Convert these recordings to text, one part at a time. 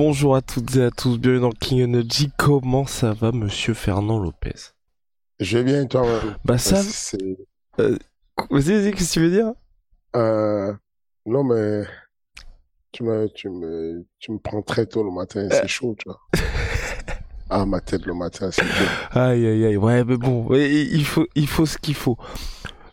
Bonjour à toutes et à tous, bienvenue dans King Energy. Comment ça va, monsieur Fernand Lopez? Je vais bien, toi Bah ça... C'est... Euh, vas-y, vas-y, qu'est-ce que tu veux dire? Euh, non, mais tu me, tu, me, tu me prends très tôt le matin, c'est chaud, tu vois. ah, ma tête le matin, c'est chaud. Aïe, aïe, aïe, ouais, mais bon, il faut, il faut ce qu'il faut.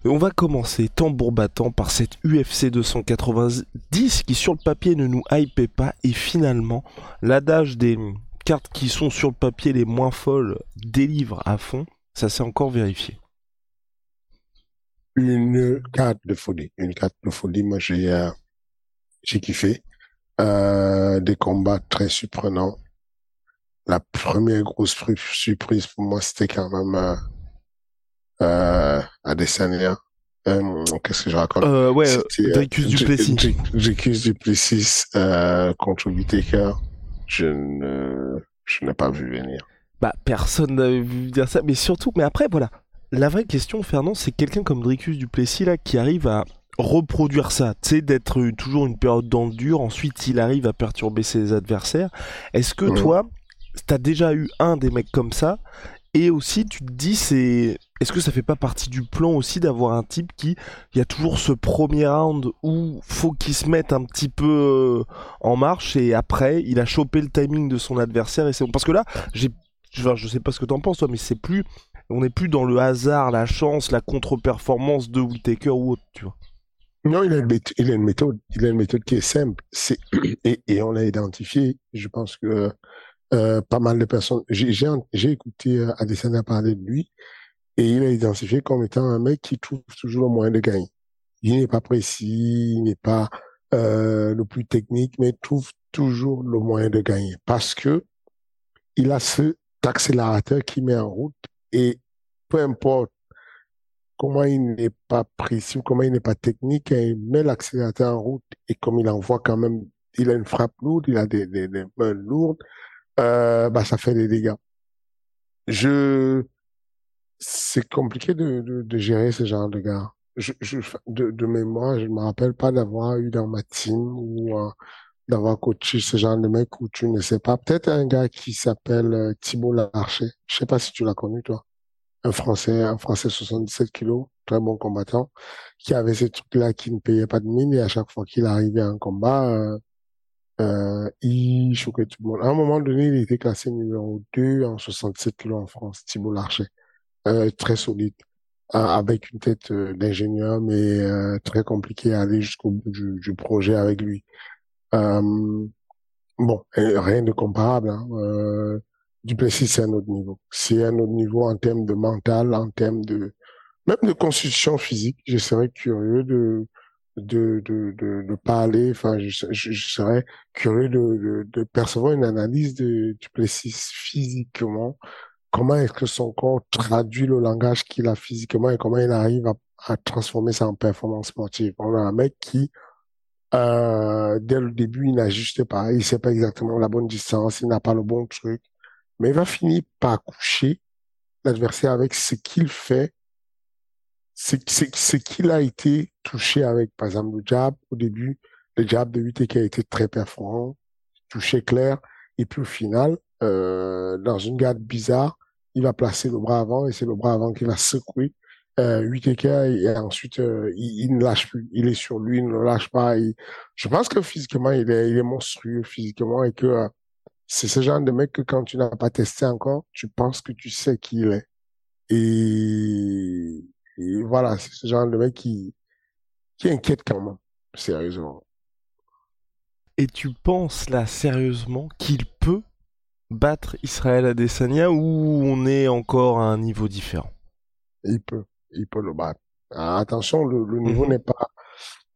On va commencer tambour battant par cette UFC 290 qui sur le papier ne nous hype pas et finalement l'adage des cartes qui sont sur le papier les moins folles délivre à fond, ça s'est encore vérifié. Une carte de folie, une carte de folie, moi j'ai euh, kiffé. Euh, des combats très surprenants. La première grosse surprise pour moi, c'était quand même euh, euh, Adesanya. Euh, Qu'est-ce que je raconte? Euh, Ouais, euh, Dricus Duplessis. Dri- Dri- Dricus Duplessis euh, contre Whittaker. Je ne, je n'ai pas vu venir. Bah, personne n'avait vu dire ça, mais surtout, mais après, voilà. La vraie question, Fernand, c'est quelqu'un comme Dricus Duplessis, là, qui arrive à reproduire ça, tu sais, d'être toujours une période dans le dur, ensuite il arrive à perturber ses adversaires. Est-ce que Mhm. toi, t'as déjà eu un des mecs comme ça, et aussi tu te dis, c'est... Est-ce que ça fait pas partie du plan aussi d'avoir un type qui, il y a toujours ce premier round où faut qu'il se mette un petit peu euh, en marche et après il a chopé le timing de son adversaire et c'est bon. Parce que là, j'ai, enfin, je sais pas ce que t'en penses toi, mais c'est plus, on n'est plus dans le hasard, la chance, la contre-performance de Whitaker ou autre, tu vois. Non, il a une méthode, il a une méthode, il a une méthode qui est simple. C'est et, et on l'a identifié. Je pense que euh, pas mal de personnes. J'ai écouté euh, Adesanya parler de lui et il a identifié comme étant un mec qui trouve toujours le moyen de gagner. Il n'est pas précis, il n'est pas euh, le plus technique, mais il trouve toujours le moyen de gagner parce que il a cet accélérateur qui met en route et peu importe comment il n'est pas précis ou comment il n'est pas technique, hein, il met l'accélérateur en route et comme il envoie quand même, il a une frappe lourde, il a des, des mains lourdes, euh, bah ça fait des dégâts. Je, c'est compliqué de, de, de gérer ce genre de gars. Je, je, de, de mémoire, je ne me rappelle pas d'avoir eu dans ma team ou euh, d'avoir coaché ce genre de mec où tu ne sais pas. Peut-être un gars qui s'appelle euh, Thibault Larcher. Je sais pas si tu l'as connu, toi un Français, un Français 77 kilos, très bon combattant, qui avait ces trucs-là qui ne payait pas de mine et à chaque fois qu'il arrivait à un combat, euh, euh, il choquait tout le monde. À un moment donné, il était classé numéro 2 en 67 kilos en France, Thibault Larcher. Euh, très solide, euh, avec une tête euh, d'ingénieur, mais euh, très compliqué à aller jusqu'au bout du, du projet avec lui. Euh, bon, rien de comparable. Hein. Duplessis, c'est un autre niveau. C'est un autre niveau en termes de mental, en termes de même de constitution physique. Je serais curieux de de de de, de parler. Enfin, je, je, je serais curieux de, de de percevoir une analyse de Duplessis physiquement. Comment est-ce que son corps traduit le langage qu'il a physiquement et comment il arrive à, à transformer ça en performance sportive? On a un mec qui euh, dès le début, il n'ajuste pas, il sait pas exactement la bonne distance, il n'a pas le bon truc mais il va finir par coucher l'adversaire avec ce qu'il fait, ce, ce, ce qu'il a été touché avec, par exemple, le jab au début, le jab de Whittaker a été très performant, touché clair, et puis au final, euh, dans une garde bizarre, il va placer le bras avant et c'est le bras avant qui va secouer euh, et ensuite euh, il, il, ne lâche plus, il est sur lui, il ne le lâche pas. Je pense que physiquement il est, il est monstrueux physiquement et que euh, c'est ce genre de mec que quand tu n'as pas testé encore, tu penses que tu sais qui il est. Et, et voilà, c'est ce genre de mec qui, qui inquiète quand même, sérieusement. Et tu penses là sérieusement qu'il peut battre Israël Adesanya ou on est encore à un niveau différent? Il peut, il peut le battre. Ah, attention, le, niveau mhm. n'est pas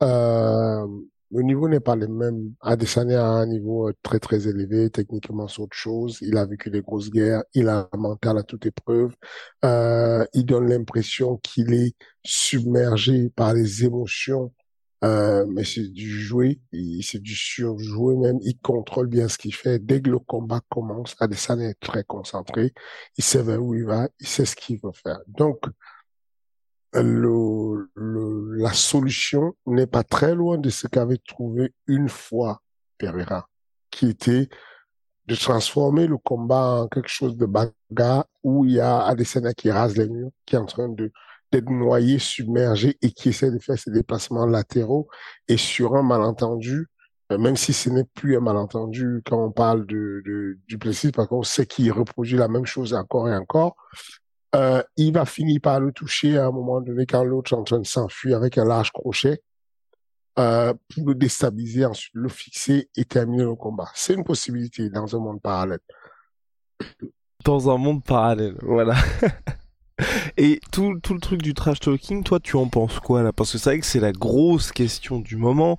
euh, le niveau n'est pas le même. Adesanya a un niveau euh, très très élevé, techniquement c'est autre chose. Il a vécu des grosses guerres, il a un mental à toute épreuve. Euh, il donne l'impression qu'il est submergé par les émotions, euh, mais c'est du jouer, c'est du surjouer même. Il contrôle bien ce qu'il fait. Dès que le combat commence, Adesanya est très concentré. Il sait vers où il va, il sait ce qu'il veut faire. Donc la solution n'est pas très loin de ce qu'avait trouvé une fois Pereira, qui était de transformer le combat en quelque chose de bagarre où il y a Adesanya qui rase les murs, qui est en train de d'être noyé, submergé et qui essaie de faire ses déplacements latéraux et sur un malentendu, euh, même si ce n'est plus un malentendu quand on parle de, de du Plessis, parce qu'on sait qu'il reproduit la même chose encore et encore, euh, il va finir par le toucher à un moment donné quand l'autre est en train de s'enfuir avec un large crochet euh, pour le déstabiliser, ensuite le fixer et terminer le combat. C'est une possibilité dans un monde parallèle. Dans un monde parallèle, voilà. Et tout, tout le truc du trash talking, toi, tu en penses quoi là? Parce que c'est vrai que c'est la grosse question du moment.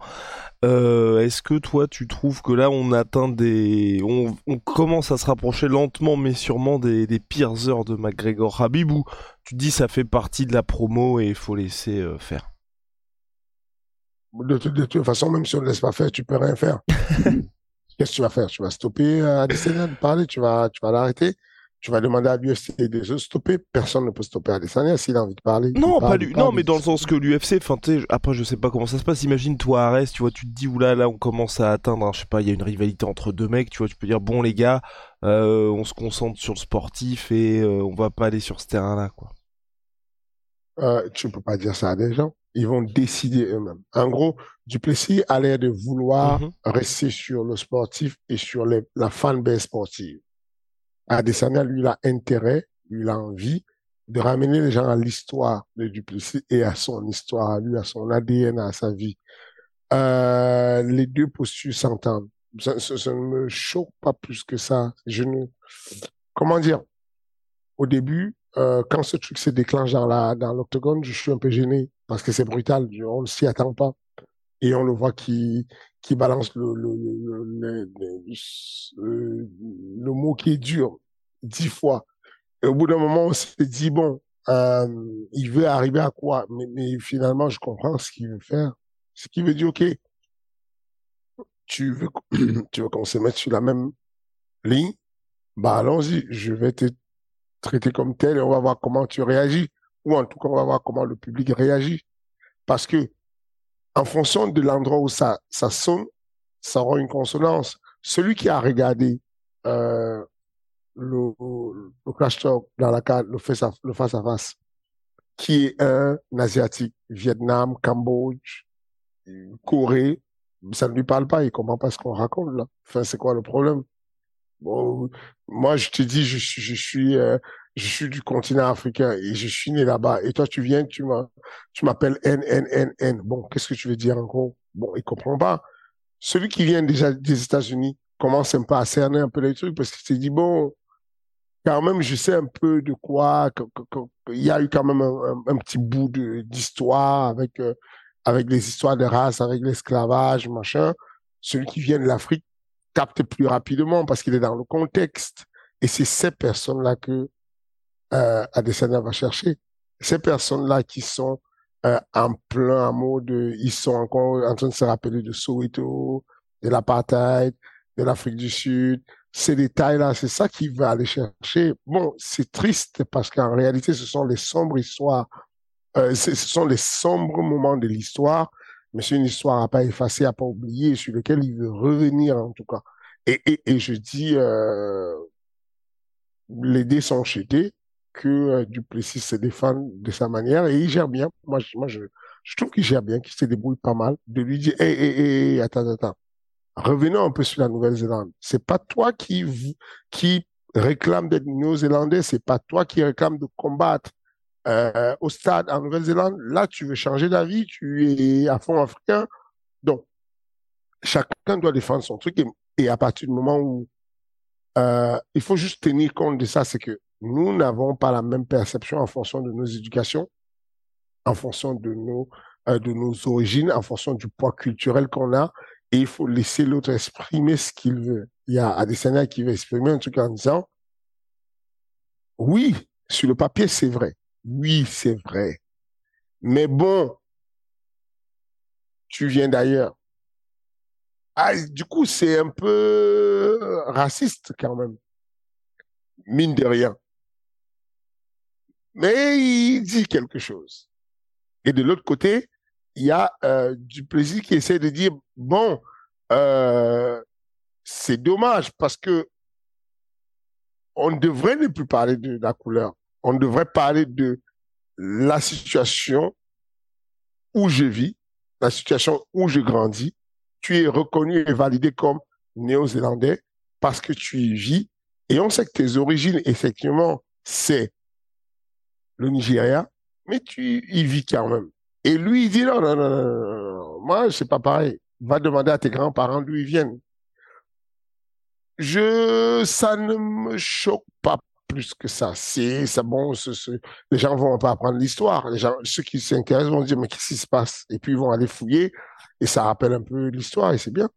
Euh, est-ce que toi tu trouves que là on atteint des, on, commence à se rapprocher lentement mais sûrement des, pires heures de McGregor Habib ou tu dis ça fait partie de la promo et il faut laisser euh, faire. De, toute façon même si on ne laisse pas faire tu peux rien faire. Qu'est-ce que tu vas faire? Tu vas stopper à de parler, tu vas, tu vas l'arrêter tu vas demander à l'UFC de se stopper. Personne ne peut stopper Adesanya s'il a envie de parler. Non, pas lui. Non, mais dans le sens que l'UFC, enfin, après, je sais pas comment ça se passe. Imagine, toi, Arès, tu vois, tu te dis, oula, là, on commence à atteindre, je sais pas, il y a une rivalité entre deux mecs, tu vois, tu peux dire, bon, les gars, euh, on se concentre sur le sportif et euh, on va pas aller sur ce terrain-là, quoi. Euh, tu peux pas dire ça à des gens. Ils vont décider eux-mêmes. En gros, Duplessis a l'air de vouloir mhm. rester sur le sportif et sur les, la fanbase sportive. Adesanya, lui, il a intérêt, lui, il a envie de ramener les gens à l'histoire de Duplessis et à son histoire, à lui, à son ADN, à sa vie. Euh, les deux postures s'entendent. Ça, ne me choque pas plus que ça. Je ne, comment dire, au début, euh, quand ce truc se déclenche dans dans l'octogone, je suis un peu gêné parce que c'est brutal. On ne s'y attend pas et on le voit qui qui balance le le, le, le, le, mot qui est dur dix fois. Et au bout d'un moment, on s'est dit, bon, euh, il veut arriver à quoi? Mais, mais finalement, je comprends ce qu'il veut faire. Ce qui veut dire, OK, tu veux, tu veux qu'on se mette sur la même ligne? Bah allons-y, je vais te traiter comme tel et on va voir comment tu réagis. Ou en tout cas, on va voir comment le public réagit. Parce que en fonction de l'endroit où ça, sonne, ça aura une consonance. Celui qui a regardé euh, le, le crash talk dans la carte, le face à, le face à face, qui est un asiatique, Vietnam, Cambodge, Corée, ça ne lui parle pas, il comprend pas ce qu'on raconte là. Enfin, c'est quoi le problème? Moi, je te dis, je suis, euh, je suis du continent africain et je suis né là-bas. Et toi, tu viens, tu m'appelles N, N, N, N. Bon, qu'est-ce que tu veux dire en gros Bon, il comprend pas. Celui qui vient déjà des États-Unis commence un peu à cerner un peu les trucs parce qu'il s'est dit, bon, quand même, je sais un peu de quoi, il y a eu quand même un, petit bout d'histoire avec, euh, avec les histoires de race, avec l'esclavage, machin. Celui qui vient de l'Afrique capte plus rapidement parce qu'il est dans le contexte. Et c'est ces personnes-là que euh, Adesanya va chercher. Ces personnes-là qui sont euh, en plein mode, ils sont encore en train de se rappeler de Soweto, de l'apartheid, de l'Afrique du Sud. Ces détails-là, c'est ça qu'il va aller chercher. Bon, c'est triste parce qu'en réalité, ce sont les sombres histoires, euh, ce sont les sombres moments de l'histoire, mais c'est une histoire à pas effacer, à pas oublier, sur lequel il veut revenir en tout cas. Et, et, et je dis, euh, les dés sont jetés que euh, Duplessis se défend de sa manière et il gère bien. Moi, je, moi, je, je trouve qu'il gère bien, qu'il se débrouille pas mal. De lui dire, hé, hé, hé, attends, attends. Revenons un peu sur la Nouvelle-Zélande. C'est pas toi qui, qui réclame d'être néo-zélandais, c'est pas toi qui réclame de combattre euh, au stade en Nouvelle-Zélande. Là, tu veux changer d'avis, tu es à fond africain. Donc, chacun doit défendre son truc et, à partir du moment où euh, il faut juste tenir compte de ça, c'est que nous n'avons pas la même perception en fonction de nos éducations, en fonction de nos euh, de nos origines, en fonction du poids culturel qu'on a, et il faut laisser l'autre exprimer ce qu'il veut. Il y a Adesanya qui veut exprimer un truc en disant oui, sur le papier, c'est vrai. Oui, c'est vrai. Mais bon, tu viens d'ailleurs. Ah, du coup, c'est un peu raciste quand même. Mine de rien. Mais il dit quelque chose. Et de l'autre côté, il y a euh, du plaisir qui essaie de dire, bon, euh, c'est dommage parce que on devrait plus parler de la couleur. On devrait parler de la situation où je vis, la situation où je grandis. Tu es reconnu et validé comme néo-zélandais parce que tu y vis. Et on sait que tes origines, effectivement, c'est le Nigeria, mais tu y vis quand même. Et lui, il dit non, non, non, non, moi, c'est pas pareil. Va demander à tes grands-parents d'où ils viennent. Je, ça ne me choque pas plus que ça. C'est, c'est bon, les gens vont pas apprendre l'histoire. Les gens, ceux qui s'intéressent vont dire, mais qu'est-ce qui se passe? Et puis, ils vont aller fouiller et ça rappelle un peu l'histoire et c'est bien.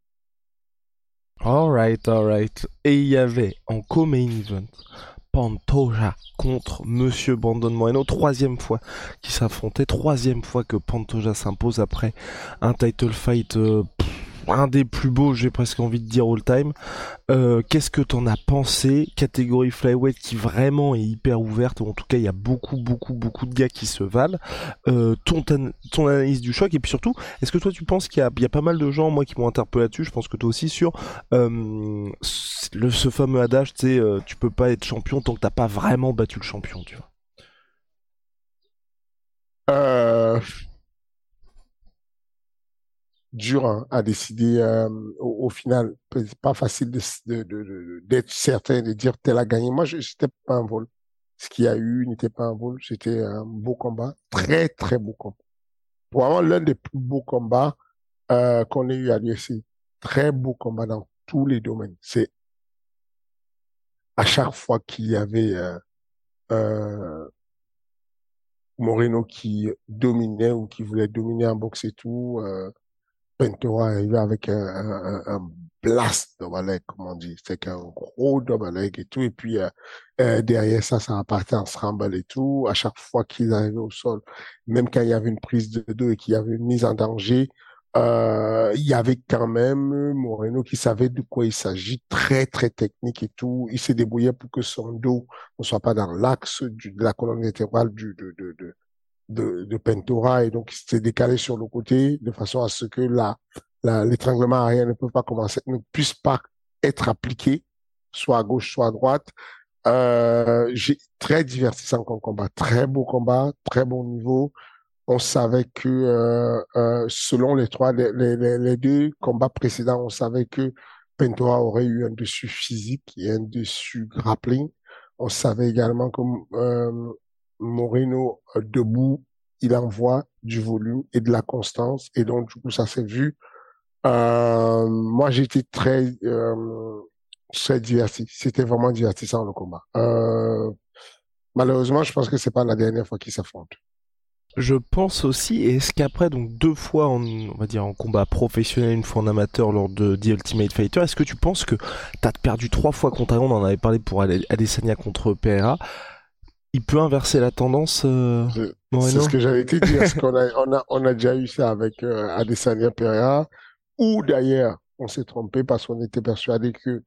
Alright, alright. Et il y avait en co-main event Pantoja contre Monsieur Brandon Moreno, troisième fois qui s'affrontait, troisième fois que Pantoja s'impose après un title fight euh, un des plus beaux, j'ai presque envie de dire all time. Euh, qu'est-ce que t'en as pensé Catégorie flyweight qui vraiment est hyper ouverte, ou en tout cas il y a beaucoup beaucoup beaucoup de gars qui se valent. Euh, ton, ton analyse du choc et puis surtout, est-ce que toi tu penses qu'il y, a, pas mal de gens moi qui m'ont interpellé là-dessus Je pense que toi aussi sur euh, le, ce fameux adage, tu sais, tu peux pas être champion tant que t'as pas vraiment battu le champion, tu vois. Euh, dur hein, à décider euh, au, final. pas facile d'être de, de, de, certain de dire tel a gagné. Moi, je n'étais pas un vol. Ce qu'il y a eu n'était pas un vol. C'était un beau combat. Très, très beau combat. Vraiment l'un des plus beaux combats euh, qu'on ait eu à l'UFC. Très beau combat dans tous les domaines. C'est à chaque fois qu'il y avait euh, euh, Moreno qui dominait ou qui voulait dominer en boxe et tout, euh, Pentora arrivé avec un, un, un blast leg, comme on dit. C'est qu'un gros leg et tout. Et puis, euh, euh, derrière ça, ça repartait en scramble et tout. À chaque fois qu'ils arrivaient au sol, même quand il y avait une prise de dos et qu'il y avait une mise en danger, euh, il y avait quand même Moreno qui savait de quoi il s'agit, très très technique et tout. Il s'est débrouillé pour que son dos ne soit pas dans l'axe de la colonne vertébrale du, de, de, de, de, de Pentora et donc il s'est décalé sur le côté de façon à ce que la, l'étranglement arrière ne peut pas commencer, ne puisse pas être appliqué, soit à gauche, soit à droite. Euh, j'ai très divertissant comme combat, très beau combat, très bon niveau. On savait que euh, euh, selon les trois, les, les, les, deux combats précédents, on savait que Pentora aurait eu un dessus physique et un dessus grappling. On savait également que euh, Moreno euh, debout, il envoie du volume et de la constance. Et donc, du coup, ça s'est vu. Euh, moi, j'étais très, euh, très diverti. C'était vraiment divertissant, le combat. Euh, malheureusement, je pense que c'est pas la dernière fois qu'ils s'affrontent. Je pense aussi, est-ce qu'après, donc deux fois en, on va dire en combat professionnel, une fois en amateur lors de The Ultimate Fighter, est-ce que tu penses que t'as perdu trois fois contre on en avait parlé pour Adesanya contre PRA, il peut inverser la tendance. Euh, c'est ce que j'avais été a, on a, on a déjà eu ça avec euh, Adesanya Pereira Ou d'ailleurs, on s'est trompé parce qu'on était persuadé que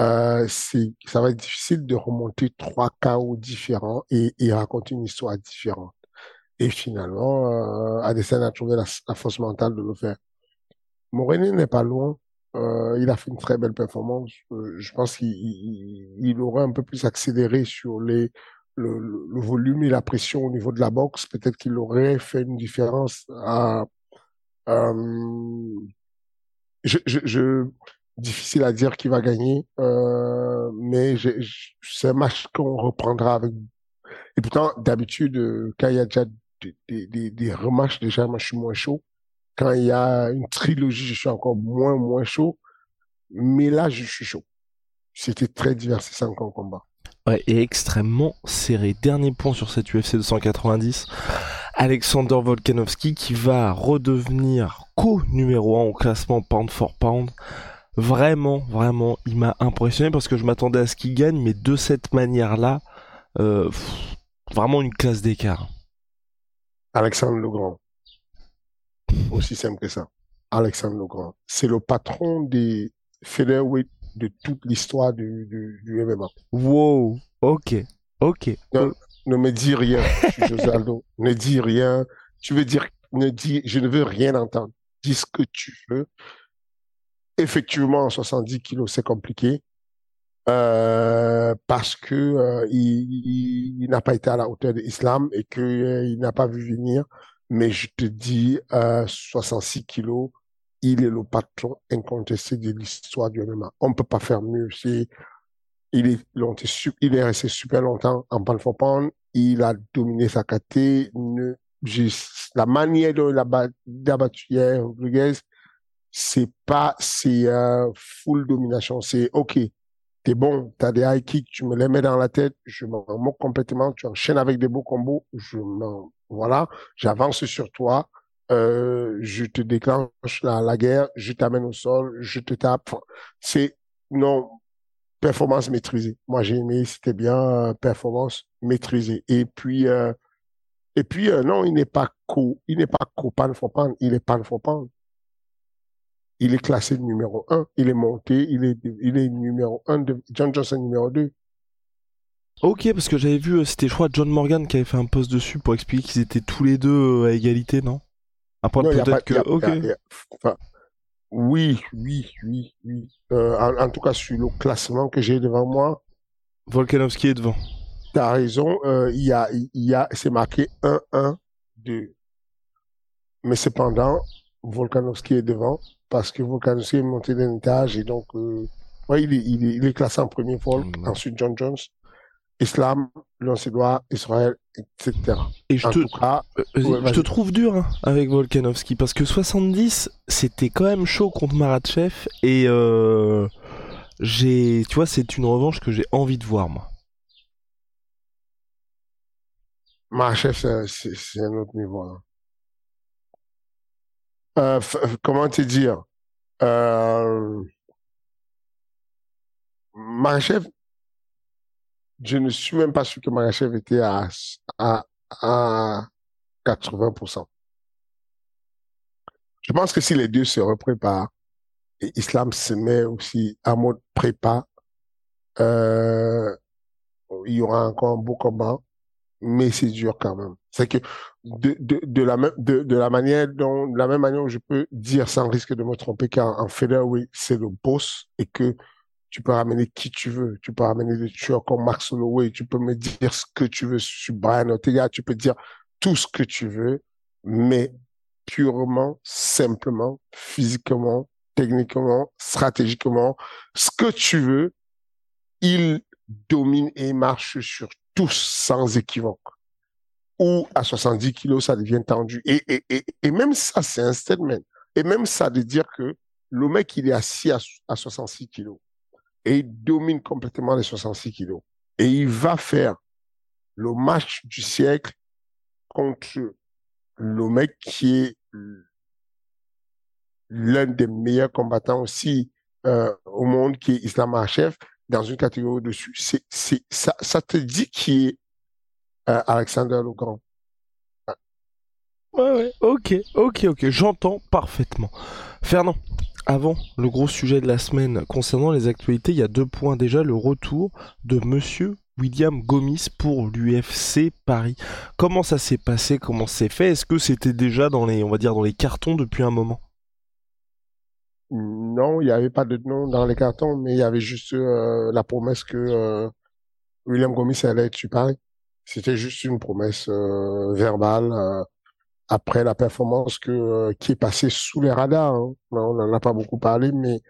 euh, ça va être difficile de remonter trois chaos différents et, et raconter une histoire différente. Et finalement, euh, Adesanya a trouvé la, force mentale de le faire. Moreno n'est pas loin. Euh, il a fait une très belle performance. Euh, je pense qu'il il aurait un peu plus accéléré sur les le, volume et la pression au niveau de la boxe, peut-être qu'il aurait fait une différence à, euh, difficile à dire qui va gagner, euh, mais c'est un match qu'on reprendra avec. Et pourtant, d'habitude, quand il y a déjà des, des, des, rematchs, déjà, moi, je suis moins chaud. Quand il y a une trilogie, je suis encore moins, moins chaud. Mais là, je suis chaud. C'était très divertissant comme combat. Ouais, et extrêmement serré. Dernier point sur cette UFC 290. Alexander Volkanovski qui va redevenir co-numéro 1 au classement pound for pound. Vraiment, vraiment, il m'a impressionné parce que je m'attendais à ce qu'il gagne, mais de cette manière-là, euh, vraiment une classe d'écart. Alexandre Legrand. Aussi simple que ça. Alexandre Legrand. C'est le patron des featherweight de toute l'histoire du, du, du, MMA. Wow, ok, ok. Ne, me dis rien, José Aldo. ne dis rien. Tu veux dire, ne dis, je ne veux rien entendre. Dis ce que tu veux. Effectivement, 70 kilos, c'est compliqué. Euh, parce que euh, il, il, n'a pas été à la hauteur de l'islam et qu'il euh, n'a pas vu venir. Mais je te dis, 66 kilos, il est le patron incontesté de l'histoire du MMA. On ne peut pas faire mieux. Il est, resté super longtemps en pound Il a dominé sa catégorie. La manière dont il a battu hier, Rodriguez, c'est pas, c'est euh, full domination. C'est OK. T'es bon, t'as des high kicks, tu me les mets dans la tête, je m'en moque complètement, tu enchaînes avec des beaux combos, je m'en, voilà, j'avance sur toi, euh, je te déclenche la, guerre, je t'amène au sol, je te tape. C'est non performance maîtrisée. Moi j'ai aimé, c'était bien euh, performance maîtrisée. Et puis euh, et puis non, il n'est pas co, il n'est pas co pan for pan, il est pan. Il est classé numéro un, il est monté, il est il est numéro un de John Johnson numéro 2. Ok, parce que j'avais vu, c'était je crois John Morgan qui avait fait un post dessus pour expliquer qu'ils étaient tous les deux à égalité, non? Après, peut-être que. ok. enfin, oui, oui, oui, oui. Euh, en, en, tout cas, sur le classement que j'ai devant moi. Volkanovski est devant. T'as raison. Euh, il y a, y a, c'est marqué 1-1-2. Mais cependant, Volkanovski est devant parce que Volkanovski est monté d'un étage et donc, euh, ouais, il est, il est, il est classé en premier Volk, mmh. ensuite John Jones, Islam, Lancelot, Israël, etc. Et je, te, euh, je te trouve dur hein, avec Volkanovski parce que 70, c'était quand même chaud contre Maratchev et euh, j'ai, tu vois, c'est une revanche que j'ai envie de voir moi. Maratchev, c'est un autre niveau. Hein. Euh, comment te dire euh, Maratchev, je ne suis même pas sûr que Marachev était à, à, à 80%. Je pense que si les deux se repréparent, et Islam se met aussi à mode prépa, euh, il y aura encore un beau combat, mais c'est dur quand même. C'est que de, de, de, la même, de, de la manière dont, de la même manière où je peux dire sans risque de me tromper qu'en oui, c'est le boss et que tu peux ramener qui tu veux. Tu peux ramener des tueurs comme Max Holloway. Tu peux me dire ce que tu veux sur Brian Ortega. Tu peux dire tout ce que tu veux, mais purement, simplement, physiquement, techniquement, stratégiquement, ce que tu veux, il domine et marche sur tous sans équivoque. Ou à 70 kilos, ça devient tendu. Et, et, et, et même ça, c'est un statement. Et même ça de dire que le mec, il est assis à, à 66 kilos et il domine complètement les 66 kilos. Et il va faire le match du siècle contre le mec qui est l'un des meilleurs combattants aussi euh, au monde, qui est Islam chef dans une catégorie au-dessus. C'est, ça te dit qui est euh, Alexander le Grand. Ouais, ouais, ok, ok, ok, j'entends parfaitement. Fernand, avant le gros sujet de la semaine concernant les actualités, il y a deux points. Déjà, le retour de monsieur William Gomis pour l'UFC Paris. Comment ça s'est passé? Comment c'est fait? Est-ce que c'était déjà dans les, cartons depuis un moment? Non, il n'y avait pas de nom dans les cartons, mais il y avait juste euh, la promesse que euh, William Gomis allait être sur Paris. C'était juste une promesse euh, verbale après la performance euh, qui est passée sous les radars. Hein. On n'en a pas beaucoup parlé, mais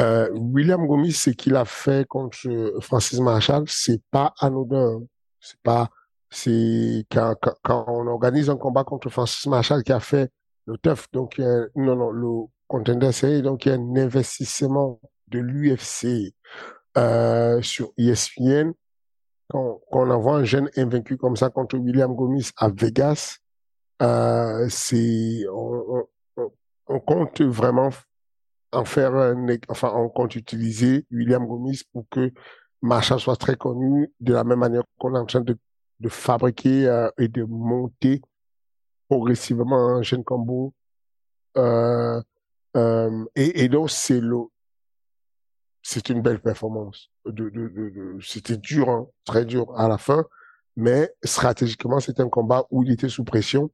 euh, William Gomis, ce qu'il a fait contre Francis Marshall, c'est pas anodin. Hein. C'est pas, c'est quand, on organise un combat contre Francis Marshall qui a fait le TUF. Donc, non, le Contender Series. Donc, il y a un investissement de l'UFC euh, sur ESPN. Quand, quand, on envoie un jeune invaincu comme ça contre William Gomis à Vegas, euh, c'est on, compte vraiment en faire un, enfin on compte utiliser William Gomis pour que Marshall soit très connu de la même manière qu'on est en train de, de fabriquer euh, et de monter progressivement un jeune combo euh, et, donc, c'est le, c'est une belle performance. C'était dur, hein, très dur à la fin, mais stratégiquement, c'était un combat où il était sous pression.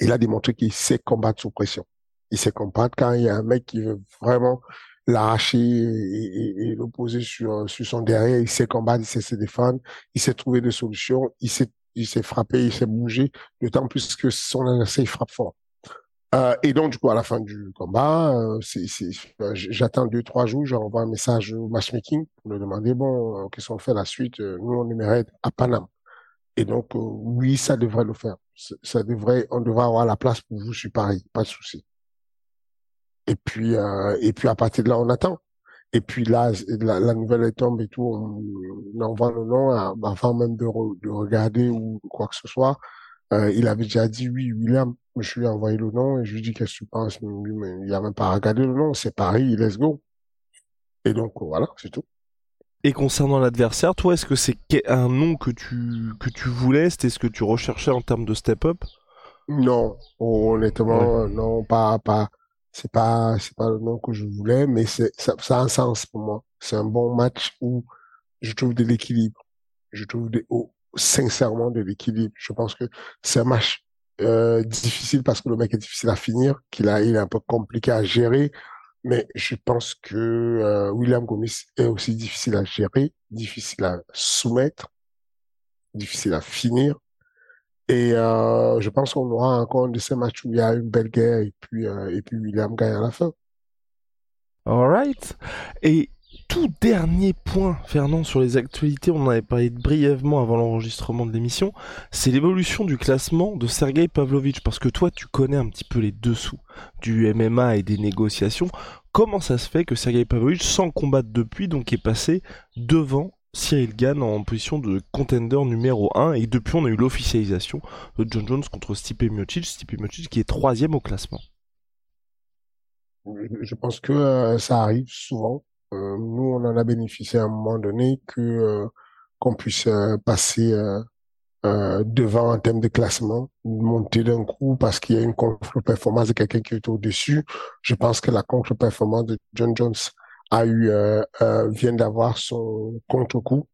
Il a démontré qu'il sait combattre sous pression. Il sait combattre quand il y a un mec qui veut vraiment l'arracher et, et, sur, sur son derrière. Il sait combattre, il sait se défendre, il sait trouver des solutions, il sait, il sait frapper, il sait bouger, d'autant plus que son adversaire, frappe fort. Euh, et donc, du coup, à la fin du combat, euh, euh j'attends deux, trois jours, j'envoie un message au matchmaking pour lui demander, bon, euh, qu'est-ce qu'on fait la suite? Nous, on aimerait à Paname. Et donc, oui, ça devrait le faire. Ça devrait, on devrait avoir la place pour vous sur Paris, pas de souci. Et puis, et puis à partir de là, on attend. Et puis là, la, nouvelle est tombée et tout, on, envoie le nom avant même de, de regarder ou quoi que ce soit. Euh, il avait déjà dit oui, William. Je lui ai envoyé le nom et je lui ai dit qu'est-ce que tu penses? Il a même pas regardé le nom, c'est Paris, let's go. Et donc voilà, c'est tout. Et concernant l'adversaire, toi, est-ce que c'est un nom que tu que tu voulais C'était ce que tu recherchais en termes de step-up Non, honnêtement, non, pas pas. C'est pas c'est pas le nom que je voulais, mais c'est ça, ça a un sens pour moi. C'est un bon match où je trouve de l'équilibre, je trouve des sincèrement de l'équilibre. Je pense que c'est un match euh, difficile parce que le mec est difficile à finir, qu'il a, il est un peu compliqué à gérer. Mais je pense que euh, William Gomis est aussi difficile à gérer, difficile à soumettre, difficile à finir. Et euh, je pense qu'on aura encore un de ces matchs où il y a une belle guerre et puis, euh, et puis William gagne à la fin. Alright. Et tout dernier point, Fernand, sur les actualités, on en avait parlé brièvement avant l'enregistrement de l'émission, c'est l'évolution du classement de Sergei Pavlovich, parce que toi, tu connais un petit peu les dessous du MMA et des négociations. Comment ça se fait que Sergei Pavlovich, sans combattre depuis, donc est passé devant Cyril Gann en position de contender numéro 1 et depuis on a eu l'officialisation de John Jones contre Stipe Miocic, Stipe Miocic qui est troisième au classement? Je pense que euh, ça arrive souvent nous, on en a bénéficié à un moment donné que euh, qu'on puisse euh, passer devant en termes de classement, monter d'un coup parce qu'il y a une contre-performance de quelqu'un qui est au-dessus. Je pense que la contre-performance de John Jones a eu vient d'avoir son contre-coup.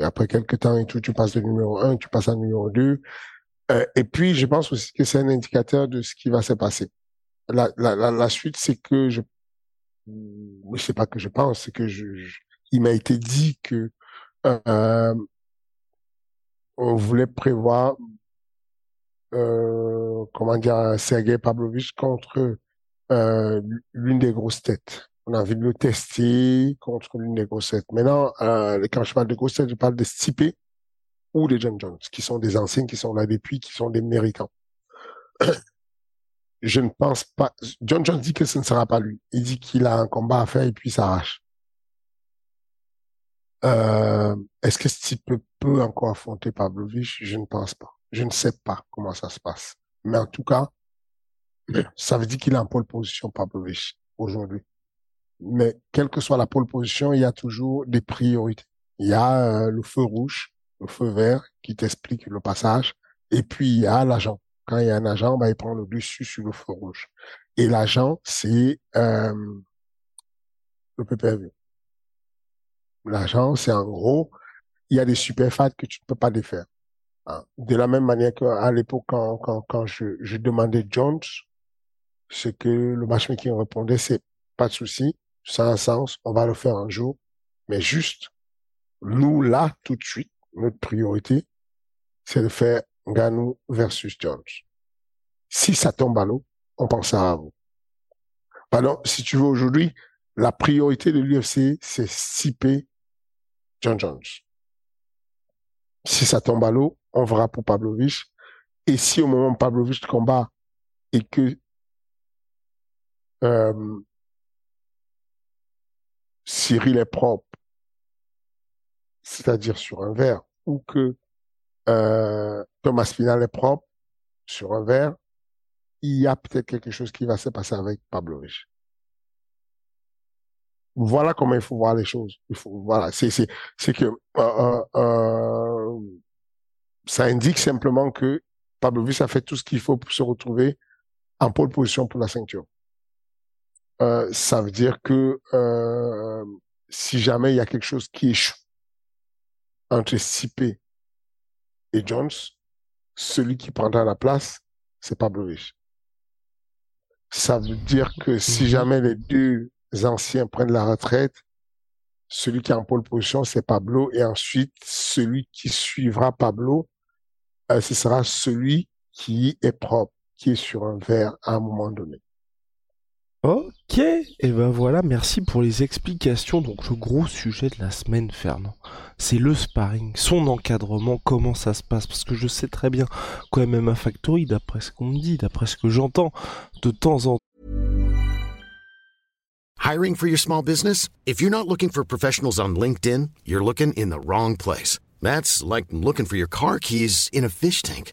Après quelques temps et tout, tu passes de numéro 1, tu passes à numéro 2. et puis, je pense aussi que c'est un indicateur de ce qui va se passer. La, la, la, la suite, c'est que je je sais pas que je pense, c'est que je, il m'a été dit que euh, on voulait prévoir euh, comment dire Sergei Pavlovich contre euh, l'une des grosses têtes. On a envie de le tester contre l'une des grosses têtes. Maintenant, euh, quand je parle de grosses têtes, je parle de Stipe ou de John Jones, qui sont des anciens, qui sont là depuis, qui sont des méritants je ne pense pas. John Jones dit que ce ne sera pas lui. Il dit qu'il a un combat à faire et puis s'arrache. Euh, Est-ce que ce type peut encore affronter Pavlovich? Je ne pense pas. Je ne sais pas comment ça se passe. Mais en tout cas, ça veut dire qu'il est en pole position Pavlovich aujourd'hui. Mais quelle que soit la pole position, il y a toujours des priorités. Il y a euh, le feu rouge, le feu vert qui t'explique le passage, et puis il y a l'agent quand il y a un agent, ben, il prend le dessus sur le feu rouge. Et l'agent, c'est euh, le PPV. L'agent, c'est en gros, il y a des superfats que tu ne peux pas défaire. Hein. De la même manière qu'à l'époque, quand, quand, quand je, je demandais Jones, ce que le matchmaking répondait, c'est pas de souci, ça a un sens, on va le faire un jour, mais juste, nous, là, tout de suite, notre priorité, c'est de faire Ganou versus Jones. Si ça tombe à l'eau, on pensera à vous. Pardon, si tu veux aujourd'hui, la priorité de l'UFC, c'est CP John Jones. Si ça tombe à l'eau, on verra pour Pavlovich. Et si au moment où Pavlovich combat et que euh, Cyril est propre, c'est-à-dire sur un verre, ou que euh, Thomas Final est propre sur un verre, il y a peut-être quelque chose qui va se passer avec Pablo Rich. Voilà comment il faut voir les choses. Il faut, voilà, c'est, c'est, que euh, euh, ça indique simplement que Pablo Rich a fait tout ce qu'il faut pour se retrouver en pole position pour la ceinture. Ça veut dire que si jamais il y a quelque chose qui échoue entre Sipé et Jones, celui qui prendra la place, c'est Pablo Rich. Ça veut dire que si mhm. jamais les deux anciens prennent la retraite, celui qui est en pole position, c'est Pablo, et ensuite celui qui suivra Pablo, euh, ce sera celui qui est propre, qui est sur un verre à un moment donné. Ok, et ben voilà, merci pour les explications. Donc le gros sujet de la semaine, Fernand, c'est le sparring, son encadrement, comment ça se passe. Parce que je sais très bien qu'au MMA Factory, d'après ce qu'on me dit, d'après ce que j'entends, de temps en temps... Hiring for your small business? If you're not looking for professionals on LinkedIn, you're looking in the wrong place. That's like looking for your car keys in a fish tank.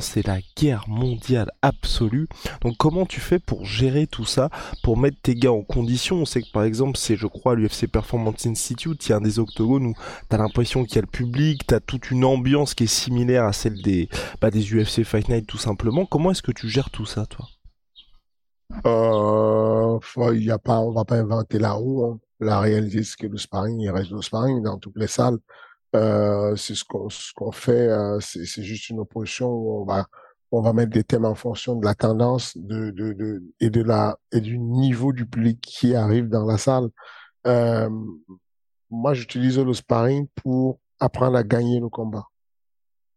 C'est la guerre mondiale absolue. Donc comment tu fais pour gérer tout ça, pour mettre tes gars en condition? On sait que par exemple, c'est je crois l'UFC Performance Institute, il y a un des octogones où t'as l'impression qu'il y a le public, t'as toute une ambiance qui est similaire à celle des, bah, des UFC Fight Night tout simplement. Comment est-ce que tu gères tout ça, toi? Euh, y a pas, on va pas inventer la roue. Hein. La réalité, c'est que le sparring, il reste le sparring dans toutes les salles. Euh, c'est ce qu'on ce qu'on fait. Euh, c'est juste une opposition où on va on va mettre des thèmes en fonction de la tendance de, de, de et de la et du niveau du public qui arrive dans la salle. Euh, moi, j'utilise le sparring pour apprendre à gagner le combat.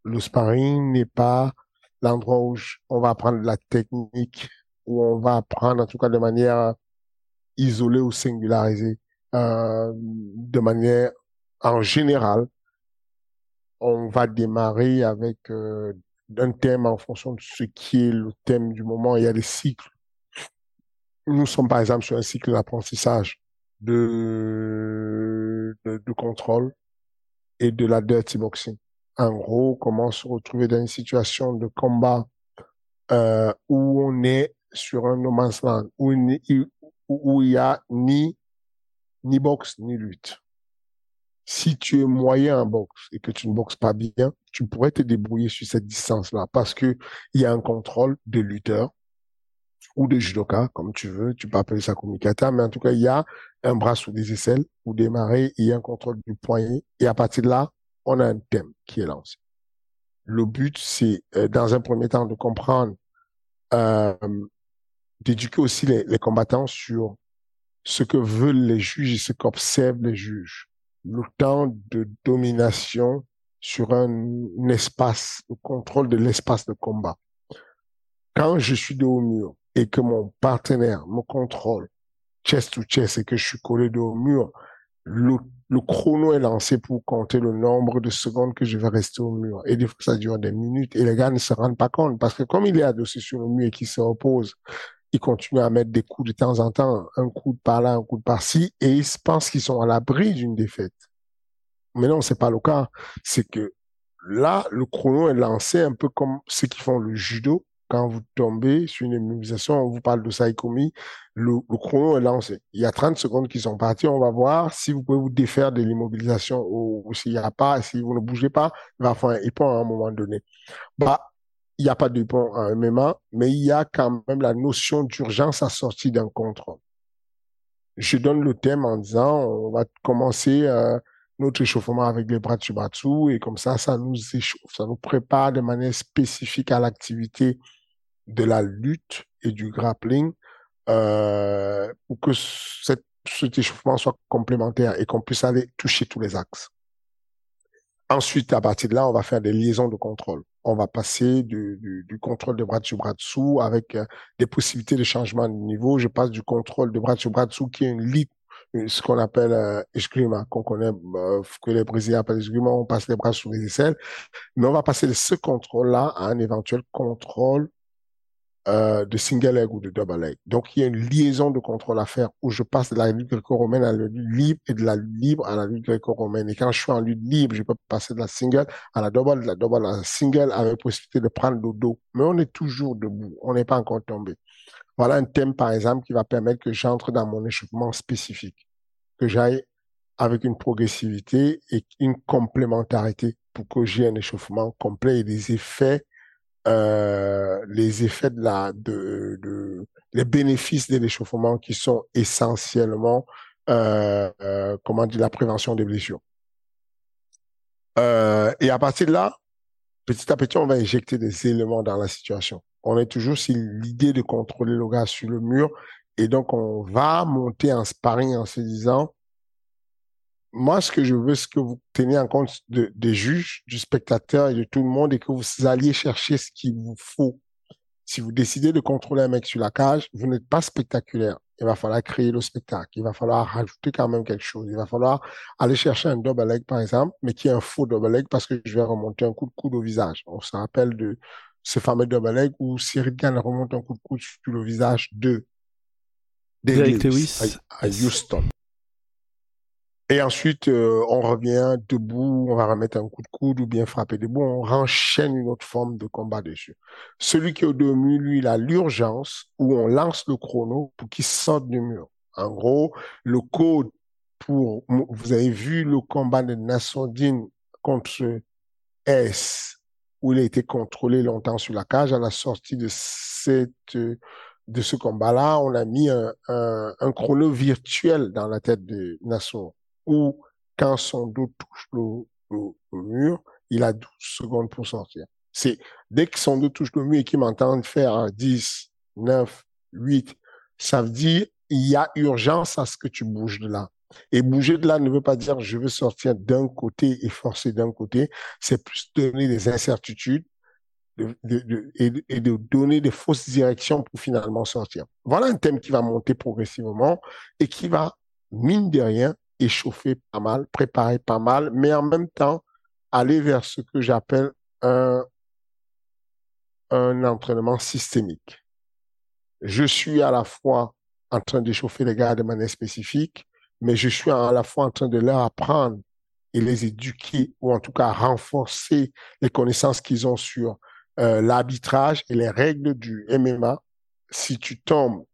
Le sparring n'est pas l'endroit où on va apprendre la technique, où on va apprendre en tout cas de manière isolée ou singularisée, euh, de manière en général, on va démarrer avec euh, un thème en fonction de ce qui est le thème du moment. Il y a des cycles. Nous sommes par exemple sur un cycle d'apprentissage de, de, contrôle et de la dirty boxing. En gros, comment se retrouver dans une situation de combat euh, où on est sur un no man's land, où, il y a ni boxe ni lutte si tu es moyen en boxe et que tu ne boxes pas bien, tu pourrais te débrouiller sur cette distance-là parce que il y a un contrôle de lutteur ou de judoka, comme tu veux, tu peux appeler ça comme kata, mais en tout cas, il y a un bras sous des aisselles ou démarrer, il y a un contrôle du poignet et à partir de là, on a un thème qui est lancé. Le but, c'est euh, dans un premier temps de comprendre, euh, d'éduquer aussi les, les combattants sur ce que veulent les juges et ce qu'observent les juges le temps de domination sur un, espace, le contrôle de l'espace de combat. Quand je suis de haut mur et que mon partenaire me contrôle chest to chest et que je suis collé de haut mur, le, chrono est lancé pour compter le nombre de secondes que je vais rester au mur. Et des fois, ça dure des minutes et les gars ne se rendent pas compte parce que comme il est adossé sur le mur et qu'il se repose, il continue à mettre des coups de temps en temps, un coup de par là, un coup de par-ci, et ils pensent qu'ils sont à l'abri d'une défaite. Mais non, c'est pas le cas. C'est que là, le chrono est lancé un peu comme ceux qui font le judo. Quand vous tombez sur une immobilisation, on vous parle de saikomi, le, le chrono est lancé. Il y a 30 secondes qui sont parties. On va voir si vous pouvez vous défaire de l'immobilisation ou, s'il n'y a pas, si vous ne bougez pas, il va faire un à un moment donné. Bah, il n'y a pas de pont à MMA, mais il y a quand même la notion d'urgence assortie d'un contrôle. Je donne le thème en disant, on va commencer euh, notre échauffement avec les bras de Shibatsu et comme ça, ça nous échauffe, ça nous prépare de manière spécifique à l'activité de la lutte et du grappling euh, pour que cet échauffement soit complémentaire et qu'on puisse aller toucher tous les axes. Ensuite, à partir de là, on va faire des liaisons de contrôle. On va passer du, du, du contrôle de bras dessus, bras dessous avec euh, des possibilités de changement de niveau. Je passe du contrôle de bras dessus, bras dessous qui est une ligne ce qu'on appelle euh, qu'on connaît, euh, que les Brésiliens appellent escrima, on passe les bras sous les aisselles. Mais on va passer de ce contrôle-là à un éventuel contrôle euh, de single leg ou de double leg. Donc, il y a une liaison de contrôle à faire où je passe de la lutte gréco-romaine à la lutte libre et de la lutte libre à la lutte gréco-romaine. Et quand je suis en lutte libre, je peux passer de la single à la double, de la double à la single avec possibilité de prendre le dos. Mais on est toujours debout. On n'est pas encore tombé. Voilà un thème, par exemple, qui va permettre que j'entre dans mon échauffement spécifique, que j'aille avec une progressivité et une complémentarité pour que j'ai un échauffement complet et des effets euh, les effets de la, de, de, les bénéfices de l'échauffement qui sont essentiellement, euh, euh, comment dire, la prévention des blessures. Euh, et à partir de là, petit à petit, on va injecter des éléments dans la situation. On est toujours sur l'idée de contrôler le gars sur le mur. Et donc, on va monter en sparring en se disant, moi, ce que je veux, c'est que vous teniez en compte de, des juges, du spectateur et de tout le monde et que vous alliez chercher ce qu'il vous faut. Si vous décidez de contrôler un mec sur la cage, vous n'êtes pas spectaculaire. Il va falloir créer le spectacle. Il va falloir rajouter quand même quelque chose. Il va falloir aller chercher un double leg, par exemple, mais qui est un faux double leg parce que je vais remonter un coup de coude au visage. On se rappelle de ce fameux double leg où Cyril Gann remonte un coup de coude sur le visage de Derek Lewis à Houston. Et ensuite, euh, on revient debout, on va remettre un coup de coude ou bien frapper debout, on renchaîne une autre forme de combat dessus. Celui qui est au demi, lui, il a l'urgence où on lance le chrono pour qu'il sorte du mur. En gros, le code pour, vous avez vu le combat de Nassoudine contre S, où il a été contrôlé longtemps sur la cage. À la sortie de cette, de ce combat-là, on a mis un, un, chrono virtuel dans la tête de Nassau ou quand son dos touche le, mur, il a 12 secondes pour sortir. C'est dès que son dos touche le mur et qu'il m'entend faire un 10, 9, 8, ça veut dire il y a urgence à ce que tu bouges de là. Et bouger de là ne veut pas dire je veux sortir d'un côté et forcer d'un côté. C'est plus donner des incertitudes de, de, et, et, de donner des fausses directions pour finalement sortir. Voilà un thème qui va monter progressivement et qui va, mine de rien, échauffer pas mal, préparer pas mal, mais en même temps, aller vers ce que j'appelle un, entraînement systémique. Je suis à la fois en train d'échauffer les gars de manière spécifique, mais je suis à la fois en train de leur apprendre et les éduquer, ou en tout cas renforcer les connaissances qu'ils ont sur euh, l'arbitrage et les règles du MMA. Si tu tombes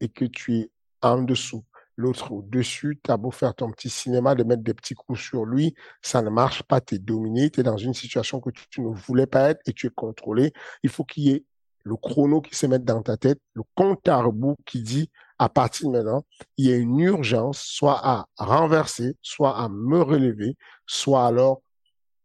et que tu es en dessous l'autre au-dessus, tu as beau faire ton petit cinéma, de mettre des petits coups sur lui, ça ne marche pas, tu es dominé, tu es dans une situation que tu, ne voulais pas être et tu es contrôlé. Il faut qu'il y ait le chrono qui se mette dans ta tête, le compte à rebours qui dit, à partir de maintenant, il y a une urgence, soit à renverser, soit à me relever, soit alors